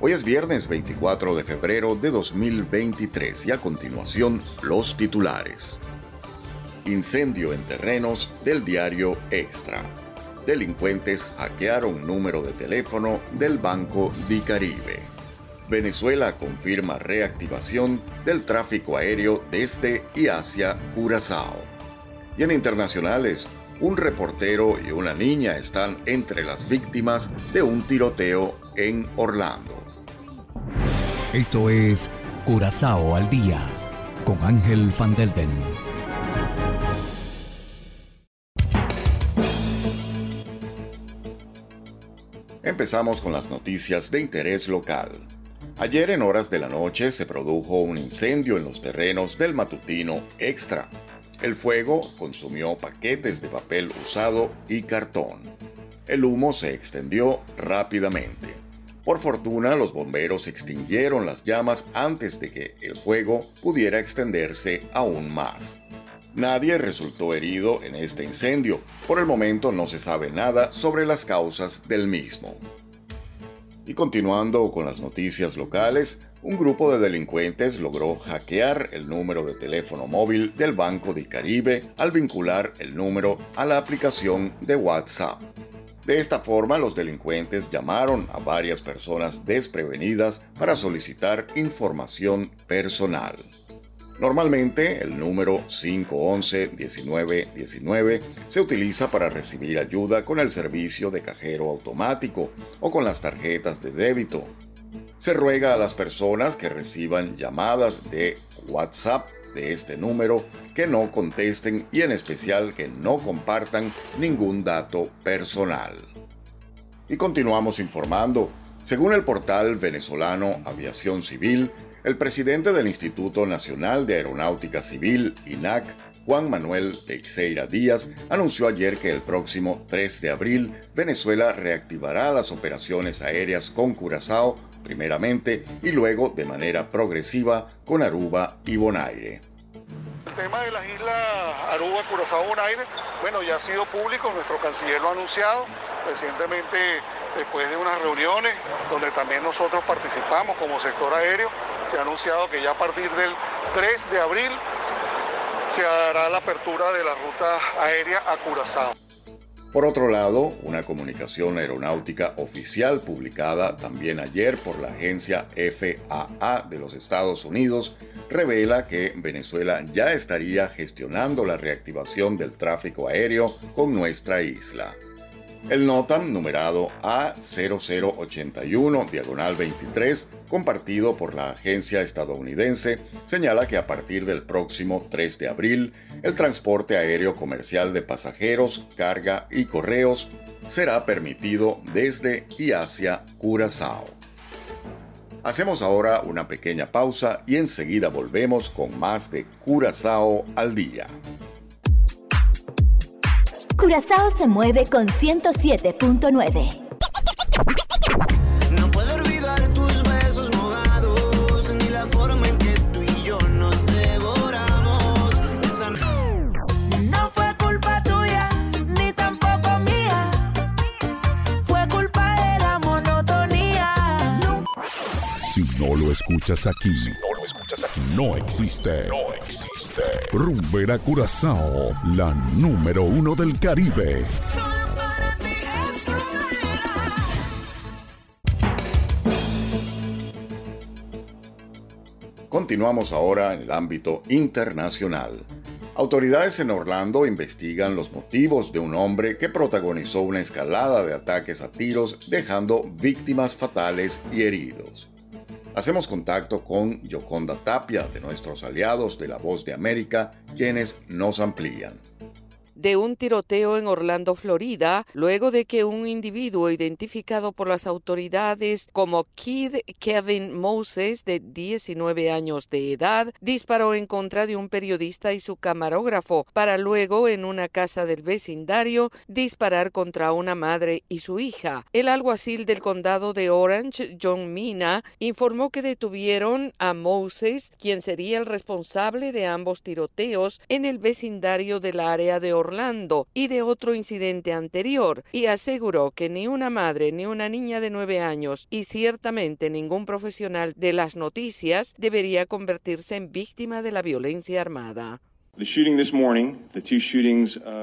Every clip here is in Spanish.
Hoy es viernes 24 de febrero de 2023 y a continuación los titulares. Incendio en terrenos del diario Extra. Delincuentes hackearon número de teléfono del Banco Di Caribe. Venezuela confirma reactivación del tráfico aéreo desde y hacia Curazao. Y en internacionales, un reportero y una niña están entre las víctimas de un tiroteo en Orlando. Esto es Curazao al día con Ángel Van Delden. Empezamos con las noticias de interés local. Ayer en horas de la noche se produjo un incendio en los terrenos del matutino Extra. El fuego consumió paquetes de papel usado y cartón. El humo se extendió rápidamente. Por fortuna, los bomberos extinguieron las llamas antes de que el fuego pudiera extenderse aún más. Nadie resultó herido en este incendio. Por el momento no se sabe nada sobre las causas del mismo. Y continuando con las noticias locales, un grupo de delincuentes logró hackear el número de teléfono móvil del Banco de Caribe al vincular el número a la aplicación de WhatsApp. De esta forma, los delincuentes llamaron a varias personas desprevenidas para solicitar información personal. Normalmente, el número 511-1919 se utiliza para recibir ayuda con el servicio de cajero automático o con las tarjetas de débito. Se ruega a las personas que reciban llamadas de WhatsApp de este número que no contesten y en especial que no compartan ningún dato personal. Y continuamos informando. Según el portal venezolano Aviación Civil, el presidente del Instituto Nacional de Aeronáutica Civil, INAC, Juan Manuel Teixeira Díaz, anunció ayer que el próximo 3 de abril Venezuela reactivará las operaciones aéreas con Curazao primeramente y luego de manera progresiva con Aruba y Bonaire. El tema de las islas Aruba, Curazao, Bonaire, bueno, ya ha sido público, nuestro canciller lo ha anunciado recientemente después de unas reuniones donde también nosotros participamos como sector aéreo, se ha anunciado que ya a partir del 3 de abril se hará la apertura de la ruta aérea a Curazao. Por otro lado, una comunicación aeronáutica oficial publicada también ayer por la agencia FAA de los Estados Unidos revela que Venezuela ya estaría gestionando la reactivación del tráfico aéreo con nuestra isla. El NOTAM numerado A0081 diagonal 23, compartido por la agencia estadounidense, señala que a partir del próximo 3 de abril, el transporte aéreo comercial de pasajeros, carga y correos será permitido desde y hacia Curazao. Hacemos ahora una pequeña pausa y enseguida volvemos con más de Curazao al día. Curazao se mueve con 107.9. No puedo olvidar tus besos mojados, ni la forma en que tú y yo nos devoramos. Esa No fue culpa tuya, ni tampoco mía. Fue culpa de la monotonía. Si no lo escuchas aquí, no existe. Rumbera Curazao, la número uno del Caribe. Continuamos ahora en el ámbito internacional. Autoridades en Orlando investigan los motivos de un hombre que protagonizó una escalada de ataques a tiros dejando víctimas fatales y heridos. Hacemos contacto con Yoconda Tapia de nuestros aliados de La Voz de América, quienes nos amplían. De un tiroteo en Orlando, Florida, luego de que un individuo identificado por las autoridades como Kid Kevin Moses, de 19 años de edad, disparó en contra de un periodista y su camarógrafo, para luego, en una casa del vecindario, disparar contra una madre y su hija. El alguacil del condado de Orange, John Mina, informó que detuvieron a Moses, quien sería el responsable de ambos tiroteos en el vecindario del área de Orlando y de otro incidente anterior, y aseguró que ni una madre ni una niña de nueve años y ciertamente ningún profesional de las noticias debería convertirse en víctima de la violencia armada.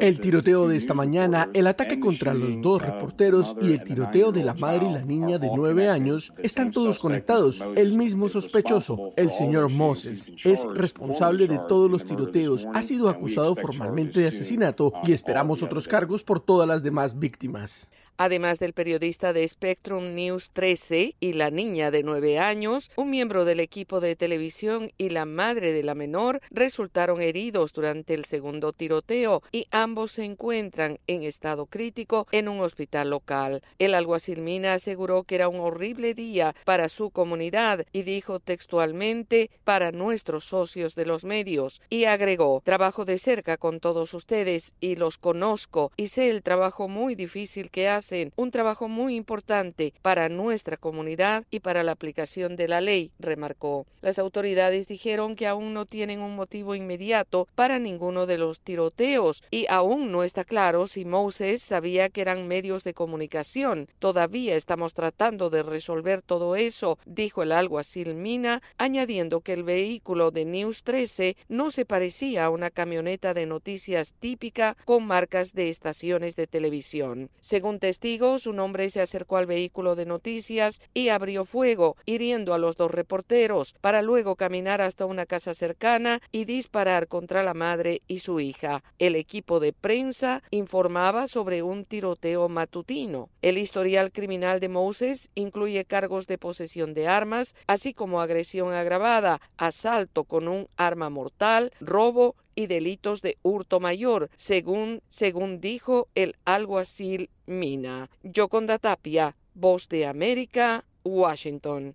El tiroteo de esta mañana, el ataque contra los dos reporteros y el tiroteo de la madre y la niña de nueve años están todos conectados. El mismo sospechoso, el señor Moses, es responsable de todos los tiroteos, ha sido acusado formalmente de asesinato y esperamos otros cargos por todas las demás víctimas además del periodista de Spectrum News 13 y la niña de nueve años, un miembro del equipo de televisión y la madre de la menor resultaron heridos durante el segundo tiroteo y ambos se encuentran en estado crítico en un hospital local. El alguacil Mina aseguró que era un horrible día para su comunidad y dijo textualmente para nuestros socios de los medios y agregó trabajo de cerca con todos ustedes y los conozco y sé el trabajo muy difícil que un trabajo muy importante para nuestra comunidad y para la aplicación de la ley, remarcó. Las autoridades dijeron que aún no tienen un motivo inmediato para ninguno de los tiroteos y aún no está claro si Moses sabía que eran medios de comunicación. Todavía estamos tratando de resolver todo eso, dijo el alguacil Mina, añadiendo que el vehículo de News 13 no se parecía a una camioneta de noticias típica con marcas de estaciones de televisión. Según testigos, un hombre se acercó al vehículo de noticias y abrió fuego, hiriendo a los dos reporteros, para luego caminar hasta una casa cercana y disparar contra la madre y su hija. El equipo de prensa informaba sobre un tiroteo matutino. El historial criminal de Moses incluye cargos de posesión de armas, así como agresión agravada, asalto con un arma mortal, robo y delitos de hurto mayor, según, según dijo el alguacil Mina. Yoconda Tapia, Voz de América, Washington.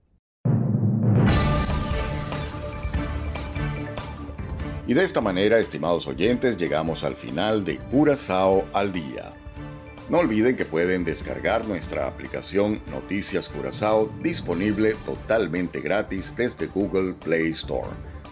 Y de esta manera, estimados oyentes, llegamos al final de Curazao al Día. No olviden que pueden descargar nuestra aplicación Noticias Curazao disponible totalmente gratis desde Google Play Store.